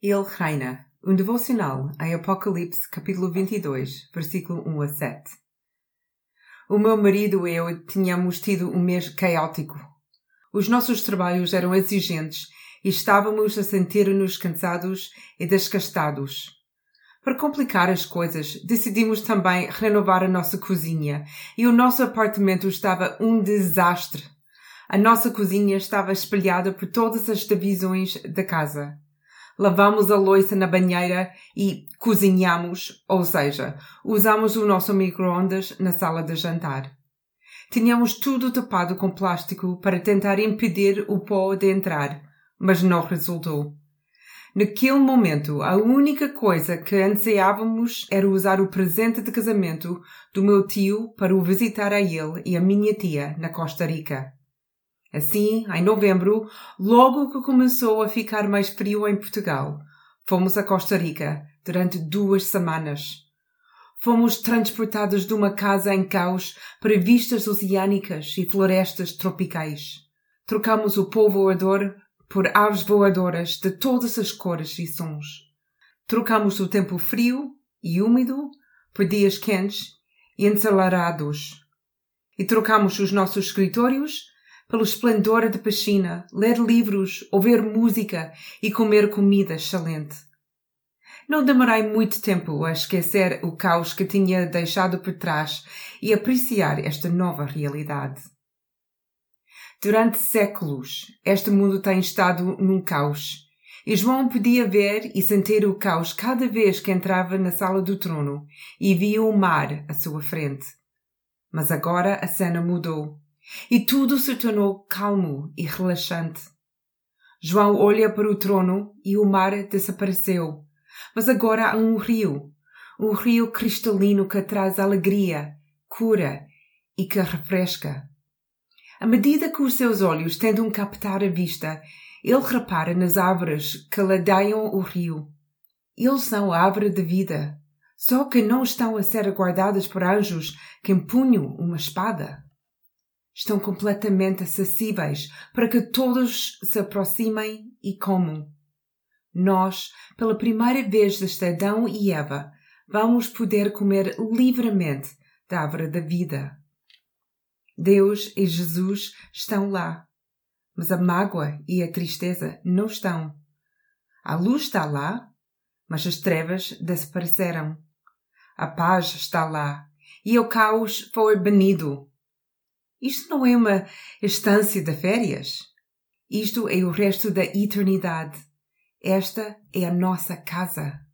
Ele reina. Um devocional em Apocalipse, capítulo 22, versículo 1 a 7. O meu marido e eu tínhamos tido um mês caótico. Os nossos trabalhos eram exigentes e estávamos a sentir-nos cansados e desgastados. Para complicar as coisas, decidimos também renovar a nossa cozinha e o nosso apartamento estava um desastre. A nossa cozinha estava espalhada por todas as divisões da casa lavamos a louça na banheira e cozinhamos, ou seja, usamos o nosso micro-ondas na sala de jantar. Tínhamos tudo tapado com plástico para tentar impedir o pó de entrar, mas não resultou. Naquele momento, a única coisa que ansiávamos era usar o presente de casamento do meu tio para o visitar a ele e a minha tia na Costa Rica. Assim, em novembro, logo que começou a ficar mais frio em Portugal, fomos a Costa Rica durante duas semanas. Fomos transportados de uma casa em caos para vistas oceânicas e florestas tropicais. Trocamos o pó voador por aves voadoras de todas as cores e sons. Trocamos o tempo frio e úmido por dias quentes e ensolarados. E trocamos os nossos escritórios pelo esplendor da piscina, ler livros, ouvir música e comer comida excelente. Não demorei muito tempo a esquecer o caos que tinha deixado por trás e apreciar esta nova realidade. Durante séculos, este mundo tem estado num caos, e João podia ver e sentir o caos cada vez que entrava na sala do trono e via o mar à sua frente. Mas agora a cena mudou e tudo se tornou calmo e relaxante. João olha para o trono e o mar desapareceu, mas agora há um rio, um rio cristalino que traz alegria, cura e que refresca. À medida que os seus olhos tentam captar a vista, ele repara nas árvores que ladeiam o rio. Eles são a árvore de vida, só que não estão a ser guardadas por anjos que empunham uma espada estão completamente acessíveis para que todos se aproximem e comam. Nós, pela primeira vez desde Adão e Eva, vamos poder comer livremente da árvore da vida. Deus e Jesus estão lá, mas a mágoa e a tristeza não estão. A luz está lá, mas as trevas desapareceram. A paz está lá e o caos foi banido. Isto não é uma estância de férias. Isto é o resto da eternidade. Esta é a nossa casa.